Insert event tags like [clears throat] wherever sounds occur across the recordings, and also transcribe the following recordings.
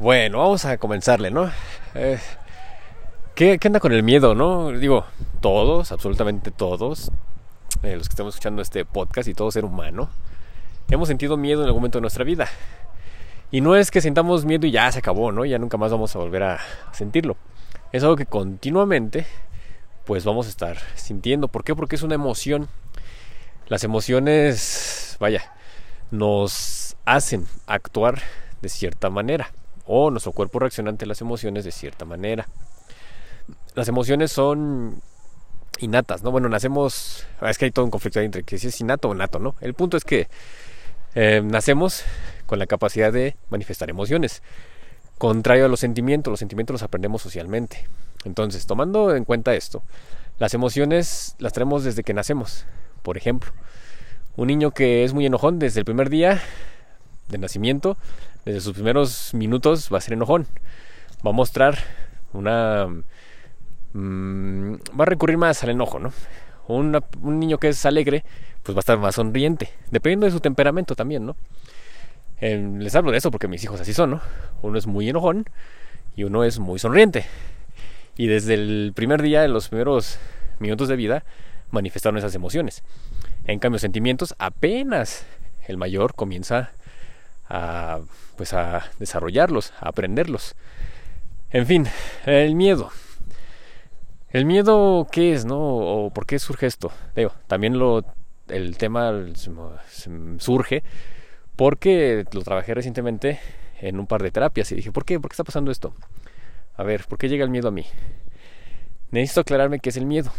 Bueno, vamos a comenzarle, ¿no? Eh, ¿qué, ¿qué, anda con el miedo, no? Digo, todos, absolutamente todos, eh, los que estamos escuchando este podcast y todo ser humano, hemos sentido miedo en algún momento de nuestra vida. Y no es que sintamos miedo y ya se acabó, ¿no? Ya nunca más vamos a volver a sentirlo. Es algo que continuamente, pues vamos a estar sintiendo. ¿Por qué? Porque es una emoción. Las emociones, vaya, nos hacen actuar de cierta manera o nuestro cuerpo reacciona ante las emociones de cierta manera. Las emociones son innatas, ¿no? Bueno, nacemos, es que hay todo un conflicto entre que si es innato o nato, ¿no? El punto es que eh, nacemos con la capacidad de manifestar emociones. Contrario a los sentimientos, los sentimientos los aprendemos socialmente. Entonces, tomando en cuenta esto, las emociones las traemos desde que nacemos. Por ejemplo, un niño que es muy enojón desde el primer día de nacimiento desde sus primeros minutos va a ser enojón. Va a mostrar una... Mmm, va a recurrir más al enojo, ¿no? Una, un niño que es alegre, pues va a estar más sonriente, dependiendo de su temperamento también, ¿no? Eh, les hablo de eso porque mis hijos así son, ¿no? Uno es muy enojón y uno es muy sonriente. Y desde el primer día, en los primeros minutos de vida, manifestaron esas emociones. En cambio, sentimientos, apenas el mayor comienza a, pues a desarrollarlos, a aprenderlos. En fin, el miedo. El miedo, ¿qué es, no? ¿O por qué surge esto? Digo, también lo, el tema surge porque lo trabajé recientemente en un par de terapias y dije, ¿por qué? ¿Por qué está pasando esto? A ver, ¿por qué llega el miedo a mí? Necesito aclararme qué es el miedo.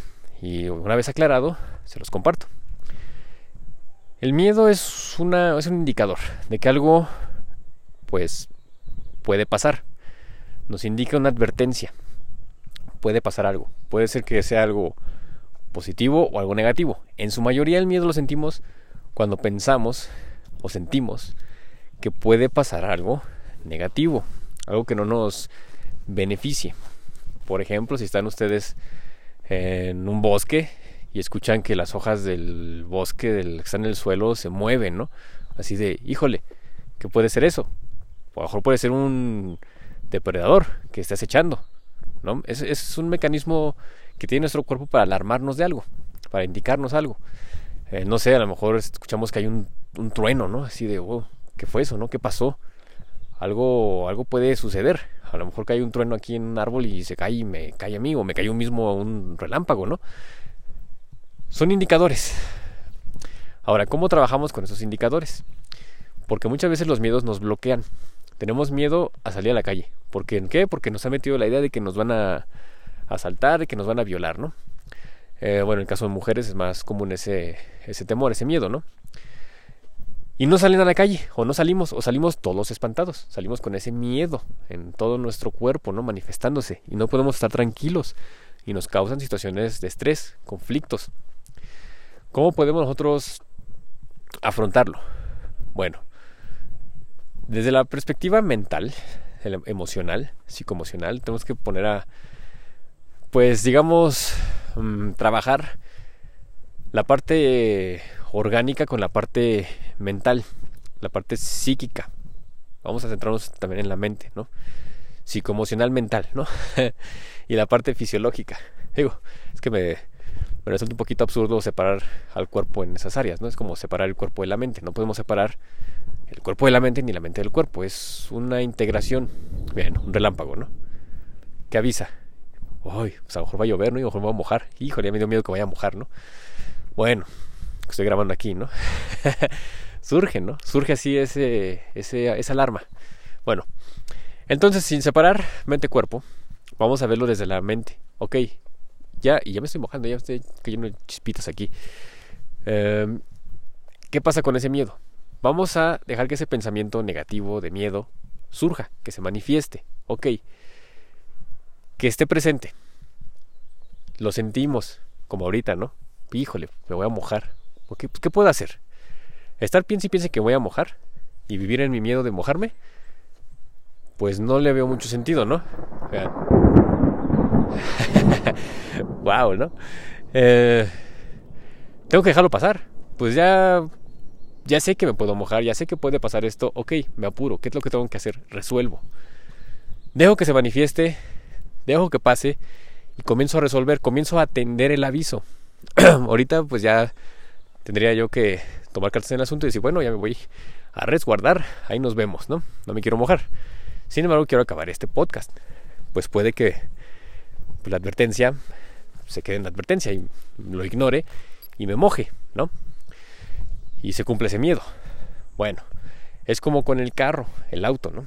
Y una vez aclarado, se los comparto. El miedo es, un indicador de que algo pues puede pasar. Nos indica una advertencia. Puede pasar algo. Puede ser que sea algo positivo o algo negativo. En su mayoría el miedo lo sentimos cuando pensamos o sentimos que puede pasar algo negativo, algo que no nos beneficie. Por ejemplo, si están ustedes en un bosque y escuchan que las hojas del bosque del que está en el suelo se mueven, ¿no? Así de, híjole, ¿qué puede ser eso? A lo mejor puede ser un depredador que esté acechando, ¿no? Es, un mecanismo que tiene nuestro cuerpo para alarmarnos de algo, para indicarnos algo. Eh, no sé, a lo mejor escuchamos que hay un, trueno, ¿no? Así de, oh, ¿qué fue eso, no? ¿Qué pasó? Algo, algo puede suceder. A lo mejor cae un trueno aquí en un árbol y se cae y me cae a mí, o me cayó mismo un relámpago, ¿no? Son indicadores. Ahora, ¿cómo trabajamos con esos indicadores? Porque muchas veces los miedos nos bloquean. Tenemos miedo a salir a la calle. ¿Por qué? ¿Qué? Porque nos ha metido la idea de que nos van a asaltar, de que nos van a violar, ¿no? Eh, bueno, en el caso de mujeres es más común ese, ese temor, ese miedo, ¿no? Y no salen a la calle, o no salimos, o salimos todos espantados, salimos con ese miedo en todo nuestro cuerpo, ¿no? Manifestándose, y no podemos estar tranquilos, y nos causan situaciones de estrés, conflictos. ¿Cómo podemos nosotros afrontarlo? Bueno, desde la perspectiva mental, emocional, psicoemocional, tenemos que poner a, pues digamos, mm, trabajar la parte orgánica con la parte mental, la parte psíquica. Vamos a centrarnos también en la mente, ¿no? Psicoemocional mental, ¿no? [laughs] y la parte fisiológica. Digo, es que me, me resulta un poquito absurdo separar al cuerpo en esas áreas, ¿no? Es como separar el cuerpo de la mente. No podemos separar el cuerpo de la mente ni la mente del cuerpo. Es una integración. Bien, un relámpago, ¿no? Que avisa. Uy, pues a lo mejor va a llover, ¿no? Y a lo mejor me va a mojar. Híjole, ya me dio miedo que vaya a mojar, ¿no? Bueno, estoy grabando aquí, ¿no? [laughs] Surge, ¿no? Surge así ese, ese, esa alarma. Bueno, entonces sin separar mente-cuerpo, vamos a verlo desde la mente. Ok, ya, y ya me estoy mojando, ya estoy cayendo chispitas aquí. Em, ¿Qué pasa con ese miedo? Vamos a dejar que ese pensamiento negativo de miedo surja, que se manifieste. Ok. Que esté presente. Lo sentimos, como ahorita, ¿no? Híjole, me voy a mojar. ¿Qué, pues, ¿Qué puedo hacer? ¿Estar piense y piense que voy a mojar? ¿Y vivir en mi miedo de mojarme? Pues no le veo mucho sentido, ¿no? [laughs] wow, ¿no? Eh, tengo que dejarlo pasar. Pues ya, ya sé que me puedo mojar, ya sé que puede pasar esto. Ok, me apuro. ¿Qué es lo que tengo que hacer? Resuelvo. Dejo que se manifieste, dejo que pase y comienzo a resolver, comienzo a atender el aviso. [clears throat] Ahorita pues ya tendría yo que tomar cartas en el asunto y decir, bueno, ya me voy a resguardar, ahí nos vemos, ¿no? No me quiero mojar. Sin embargo, quiero acabar este podcast. Pues puede que la advertencia se quede en la advertencia y lo ignore y me moje, ¿no? Y se cumple ese miedo. Bueno, es como con el carro, el auto, ¿no?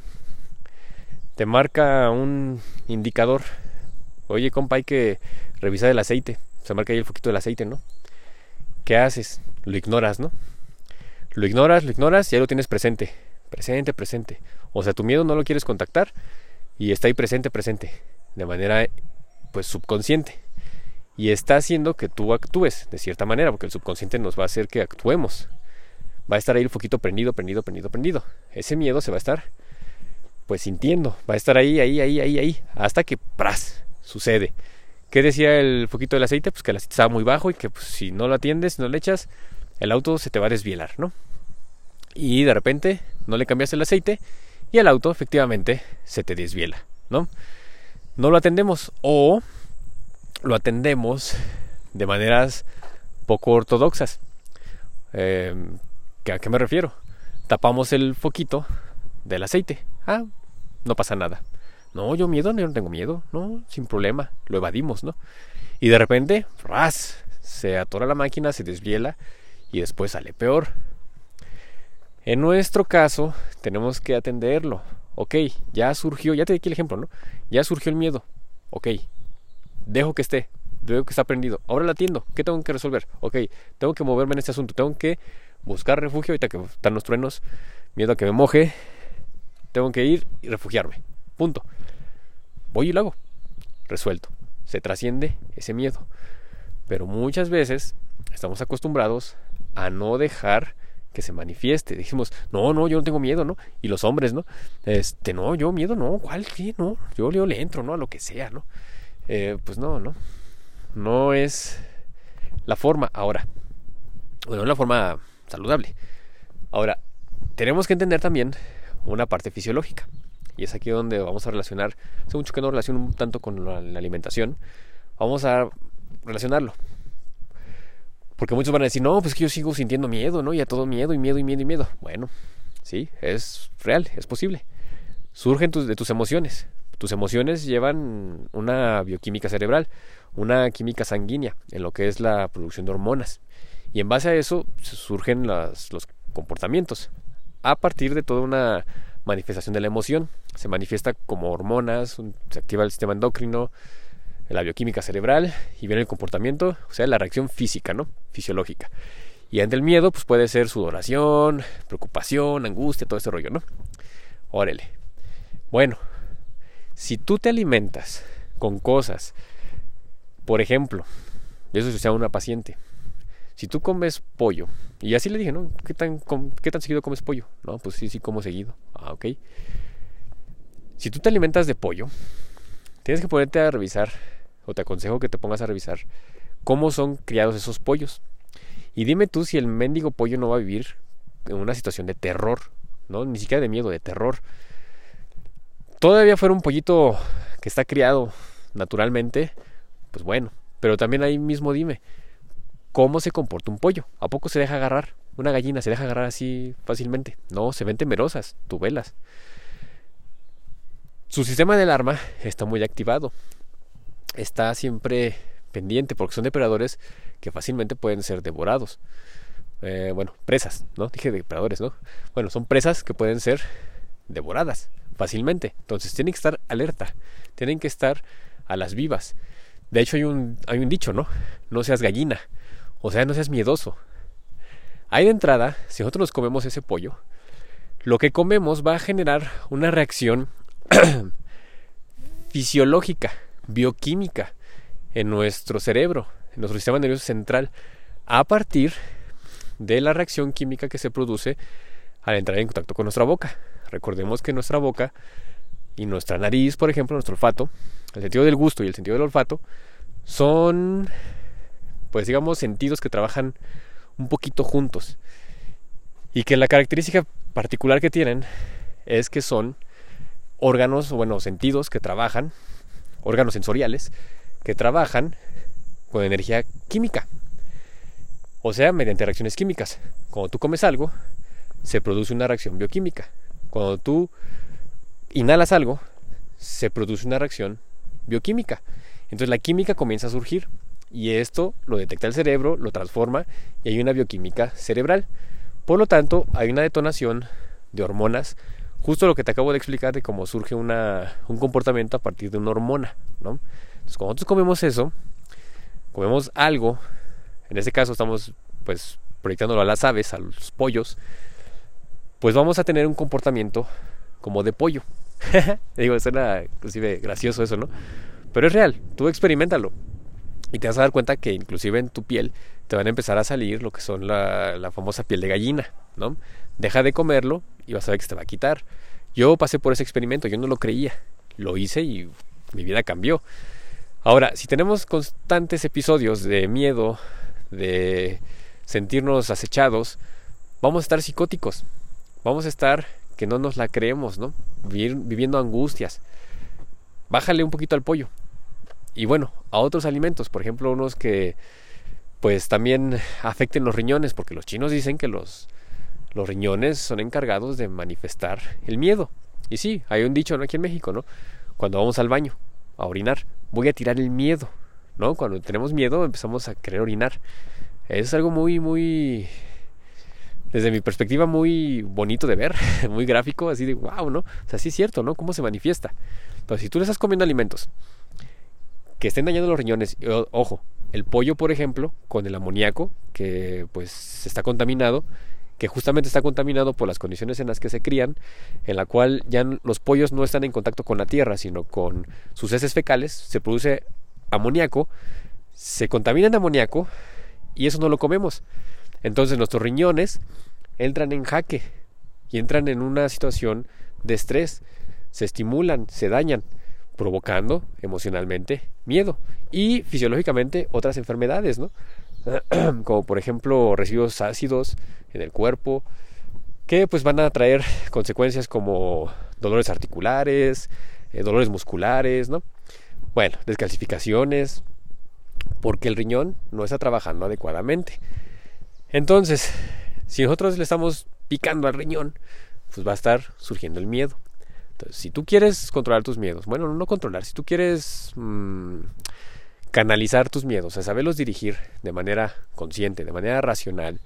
Te marca un indicador. Oye, compa, hay que revisar el aceite. Se marca ahí el foquito del aceite, ¿no? ¿Qué haces? Lo ignoras, ¿no? Lo ignoras, lo ignoras y ahí lo tienes presente. Presente, presente. O sea, tu miedo no lo quieres contactar y está ahí presente, presente. De manera, pues, subconsciente. Y está haciendo que tú actúes de cierta manera, porque el subconsciente nos va a hacer que actuemos. Va a estar ahí el foquito prendido, prendido, prendido, prendido. Ese miedo se va a estar, pues, sintiendo. Va a estar ahí, ahí, ahí, ahí, ahí. Hasta que, ¡pras! Sucede. ¿Qué decía el foquito del aceite? Pues que el aceite estaba muy bajo y que pues, si no lo atiendes, no le echas, el auto se te va a desvielar, ¿no? Y de repente no le cambias el aceite y el auto efectivamente se te desviela, ¿no? No lo atendemos o lo atendemos de maneras poco ortodoxas. Em, ¿A qué me refiero? Tapamos el foquito del aceite. Ah, no pasa nada. No, yo miedo, no tengo miedo, no, sin problema, lo evadimos, ¿no? Y de repente, ¡ras! Se atora la máquina, se desviela y después sale peor. En nuestro caso, tenemos que atenderlo. Ok, ya surgió, ya te di aquí el ejemplo, ¿no? Ya surgió el miedo. Ok, dejo que esté, dejo que está prendido. Ahora la atiendo. ¿Qué tengo que resolver? Ok, tengo que moverme en este asunto. Tengo que buscar refugio. Ahorita que están los truenos, miedo a que me moje. Tengo que ir y refugiarme. Punto voy y lo hago. Resuelto. Se trasciende ese miedo. Pero muchas veces estamos acostumbrados a no dejar que se manifieste. Dijimos, no, no, yo no tengo miedo, ¿no? Y los hombres, ¿no? Este, no, yo miedo, no, ¿cuál? ¿Qué? No, yo, le entro, ¿no? A lo que sea, ¿no? Eh, pues no, ¿no? No es la forma ahora. Bueno, la forma saludable. Ahora, tenemos que entender también una parte fisiológica. Y es aquí donde vamos a relacionar, hace mucho que no relaciono un tanto con la, alimentación, vamos a relacionarlo. Porque muchos van a decir, no, pues que yo sigo sintiendo miedo, ¿no? Y a todo miedo y miedo y miedo y miedo. Bueno, sí, es real, es posible. Surgen de tus emociones. Tus emociones llevan una bioquímica cerebral, una química sanguínea, en lo que es la producción de hormonas. Y en base a eso surgen los comportamientos. A partir de toda una manifestación de la emoción. Se manifiesta como hormonas, se activa el sistema endocrino, la bioquímica cerebral y viene el comportamiento, o sea, la reacción física, ¿no? Fisiológica. Y ante el miedo, pues puede ser sudoración, preocupación, angustia, todo ese rollo, ¿no? Órale. Bueno, si tú te alimentas con cosas, por ejemplo, eso se sea una paciente, si tú comes pollo, y así le dije, ¿no? ¿Qué tan, ¿Qué tan seguido comes pollo? No, pues sí, sí como seguido. Ah, ok. Si tú te alimentas de pollo, tienes que ponerte a revisar, o te aconsejo que te pongas a revisar, cómo son criados esos pollos. Y dime tú si el mendigo pollo no va a vivir en una situación de terror, ¿no? Ni siquiera de miedo, de terror. Todavía fuera un pollito que está criado naturalmente, pues bueno. Pero también ahí mismo dime, cómo se comporta un pollo. ¿A poco se deja agarrar? Una gallina se deja agarrar así fácilmente. No, se ven temerosas, tubelas. Su sistema de alarma está muy activado. Está siempre pendiente porque son depredadores que fácilmente pueden ser devorados. Eh, bueno, presas, ¿no? Dije depredadores, ¿no? Bueno, son presas que pueden ser devoradas fácilmente. Entonces tienen que estar alerta, tienen que estar a las vivas. De hecho hay un, hay un dicho, ¿no? No seas gallina, o sea, no seas miedoso. Ahí de entrada, si nosotros nos comemos ese pollo, lo que comemos va a generar una reacción [clears throat] fisiológica, bioquímica en nuestro cerebro, en nuestro sistema nervioso central, a partir de la reacción química que se produce al entrar en contacto con nuestra boca. Recordemos que nuestra boca y nuestra nariz, por ejemplo, nuestro olfato, el sentido del gusto y el sentido del olfato, son pues digamos, sentidos que trabajan un poquito juntos. Y que la característica particular que tienen es que son órganos, bueno, sentidos que trabajan, órganos sensoriales, que trabajan con energía química. O sea, mediante reacciones químicas. Cuando tú comes algo, se produce una reacción bioquímica. Cuando tú inhalas algo, se produce una reacción bioquímica. Entonces la química comienza a surgir y esto lo detecta el cerebro, lo transforma y hay una bioquímica cerebral. Por lo tanto, hay una detonación de hormonas, justo lo que te acabo de explicar de cómo surge un comportamiento a partir de una hormona. ¿no? Entonces, cuando nosotros comemos eso, comemos algo, en este caso estamos pues proyectándolo a las aves, a los pollos, pues vamos a tener un comportamiento como de pollo. [laughs] Digo, suena inclusive gracioso eso, ¿no? Pero es real, tú experimentalo. Y te vas a dar cuenta que inclusive en tu piel te van a empezar a salir lo que son la, la famosa piel de gallina, ¿no? Deja de comerlo y vas a ver que se te va a quitar. Yo pasé por ese experimento, yo no lo creía. Lo hice y mi vida cambió. Ahora, si tenemos constantes episodios de miedo, de sentirnos acechados, vamos a estar psicóticos. Vamos a estar que no nos la creemos, ¿no? Viviendo angustias. Bájale un poquito al pollo. Y bueno, a otros alimentos, por ejemplo, unos que pues también afecten los riñones, porque los chinos dicen que los, los riñones son encargados de manifestar el miedo. Y sí, hay un dicho ¿no? aquí en México, ¿no? Cuando vamos al baño a orinar, voy a tirar el miedo, ¿no? Cuando tenemos miedo empezamos a querer orinar. Es algo muy, muy, desde mi perspectiva, muy bonito de ver, [laughs] muy gráfico, así de wow, ¿no? O sea, sí es cierto, ¿no? ¿Cómo se manifiesta? Entonces, si tú le estás comiendo alimentos que estén dañando los riñones, ojo, el pollo, por ejemplo, con el amoníaco, que pues está contaminado, que justamente está contaminado por las condiciones en las que se crían, en la cual ya los pollos no están en contacto con la tierra, sino con sus heces fecales, se produce amoníaco, se contamina de amoníaco y eso no lo comemos. Entonces nuestros riñones entran en jaque y entran en una situación de estrés, se estimulan, se dañan, provocando emocionalmente miedo y fisiológicamente otras enfermedades, ¿no? [clears throat] como por ejemplo residuos ácidos en el cuerpo, que pues van a traer consecuencias como dolores articulares, eh, dolores musculares, ¿no? Bueno, descalcificaciones, porque el riñón no está trabajando adecuadamente. Entonces, si nosotros le estamos picando al riñón, pues va a estar surgiendo el miedo. Entonces, si tú quieres controlar tus miedos, bueno, no controlar, si tú quieres mmm, canalizar tus miedos, a saberlos dirigir de manera consciente, de manera racional.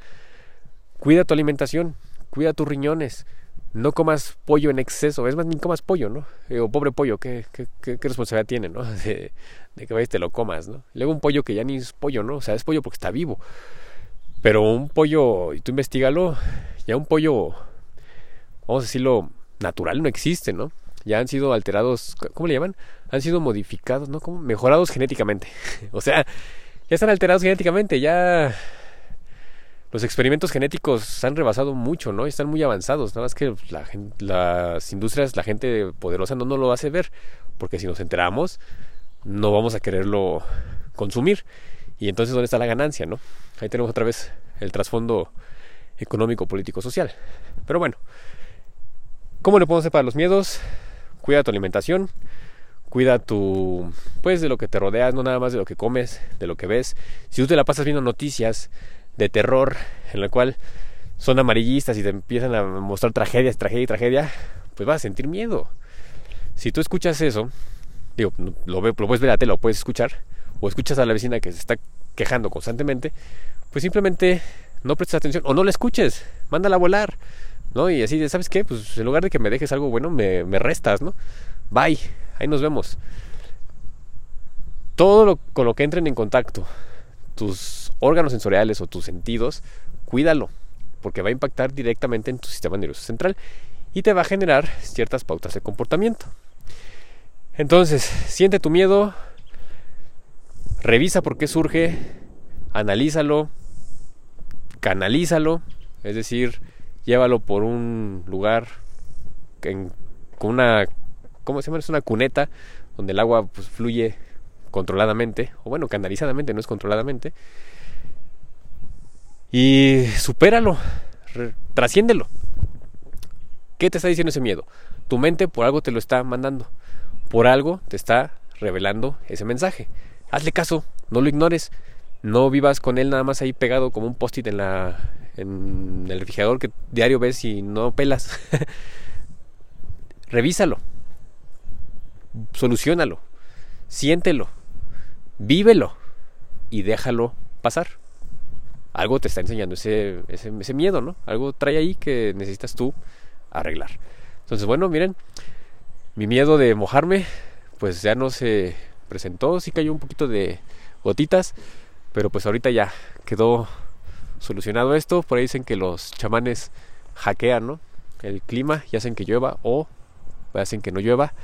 Cuida tu alimentación, cuida tus riñones, no comas pollo en exceso, es más, ni comas pollo, ¿no? o pobre pollo, ¿qué, responsabilidad tiene, ¿no? [laughs] De, que vayas te lo comas, ¿no? Luego un pollo que ya ni es pollo, ¿no? O sea, es pollo porque está vivo. Pero un pollo, y tú investigalo, ya un pollo, vamos a decirlo, natural no existe, ¿no? ya han sido alterados, ¿cómo le llaman? Han sido modificados, ¿no? como Mejorados genéticamente. [laughs] o sea, ya están alterados genéticamente, ya los experimentos genéticos han rebasado mucho, ¿no? Están muy avanzados, nada más que la, las industrias, la gente poderosa no nos lo hace ver, porque si nos enteramos, no vamos a quererlo consumir. Y entonces, ¿dónde está la ganancia, no? Ahí tenemos otra vez el trasfondo económico, político, social. Pero bueno, ¿cómo le podemos para los miedos? cuida tu alimentación, cuida tu, pues de lo que te rodeas, no nada más de lo que comes, de lo que ves. Si tú te la pasas viendo noticias de terror, en la cual son amarillistas y te empiezan a mostrar tragedias, tragedia y tragedia, pues vas a sentir miedo. Si tú escuchas eso, digo, lo, lo puedes ver a lo puedes escuchar, o escuchas a la vecina que se está quejando constantemente, pues simplemente no prestes atención o no la escuches, mándala a volar. ¿no? Y así, ¿sabes qué? Pues en lugar de que me dejes algo bueno, me, restas, ¿no? Bye, ahí nos vemos. Todo lo, con lo que entren en contacto, tus órganos sensoriales o tus sentidos, cuídalo, porque va a impactar directamente en tu sistema nervioso central y te va a generar ciertas pautas de comportamiento. Entonces, siente tu miedo, revisa por qué surge, analízalo, canalízalo, es decir, llévalo por un lugar con una, ¿cómo se llama? Es una cuneta donde el agua pues, fluye controladamente, o bueno, canalizadamente, no es controladamente. Y supéralo, trasciéndelo. ¿Qué te está diciendo ese miedo? Tu mente por algo te lo está mandando. Por algo te está revelando ese mensaje. Hazle caso, no lo ignores. No vivas con él nada más ahí pegado como un post-it en el refrigerador que diario ves y no pelas. [laughs] Revísalo. Solucionalo. Siéntelo. Vívelo y déjalo pasar. Algo te está enseñando ese, ese, ese miedo, ¿no? Algo trae ahí que necesitas tú arreglar. Entonces, bueno, miren, mi miedo de mojarme, pues ya no se presentó, sí cayó un poquito de gotitas, pero pues ahorita ya quedó solucionado esto. Por ahí dicen que los chamanes hackean, ¿no? El clima y hacen que llueva o hacen que no llueva.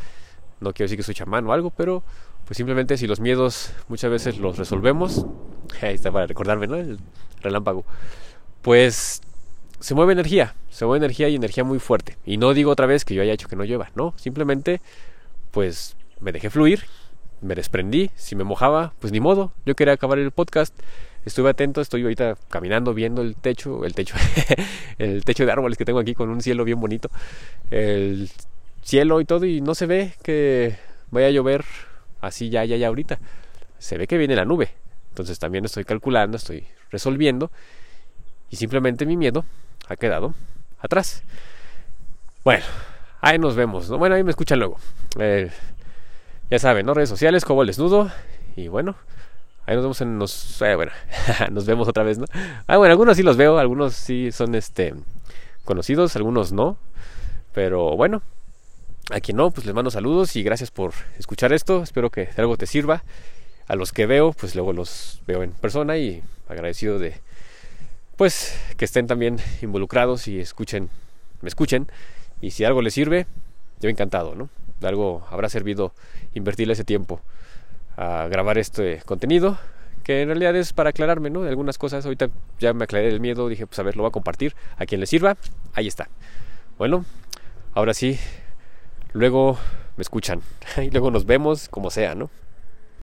No quiero decir que soy chamán o algo, pero pues simplemente si los miedos muchas veces los resolvemos, [laughs] ahí está para recordarme, ¿no? El relámpago. Pues se mueve energía, se mueve energía y energía muy fuerte. Y no digo otra vez que yo haya hecho que no llueva, no, simplemente pues me dejé fluir, me desprendí, si me mojaba, pues ni modo, yo quería acabar el podcast, estuve atento, estoy ahorita caminando viendo el techo, el techo, [laughs] el techo de árboles que tengo aquí con un cielo bien bonito, el cielo y todo y no se ve que vaya a llover así ya, ya, ya ahorita. Se ve que viene la nube. Entonces también estoy calculando, estoy resolviendo y simplemente mi miedo ha quedado atrás. Bueno, ahí nos vemos. ¿no? Bueno, ahí me escuchan luego. Eh, ya saben, ¿no? Redes sociales, como el desnudo. Y bueno, ahí nos vemos en eh, bueno, [laughs] nos vemos otra vez, ¿no? Ah, bueno, algunos sí los veo, algunos sí son este conocidos, algunos no. Pero bueno, a quien no, pues les mando saludos y gracias por escuchar esto. Espero que algo te sirva. A los que veo, pues luego los veo en persona y agradecido de pues que estén también involucrados y escuchen, me escuchen. Y si algo les sirve, yo encantado, ¿no? Algo habrá servido invertirle ese tiempo a grabar este contenido, que en realidad es para aclararme, ¿no? De algunas cosas. Ahorita ya me aclaré el miedo, dije, pues a ver, lo voy a compartir. A quien le sirva, ahí está. Bueno, ahora sí, luego me escuchan [laughs] y luego nos vemos como sea, ¿no?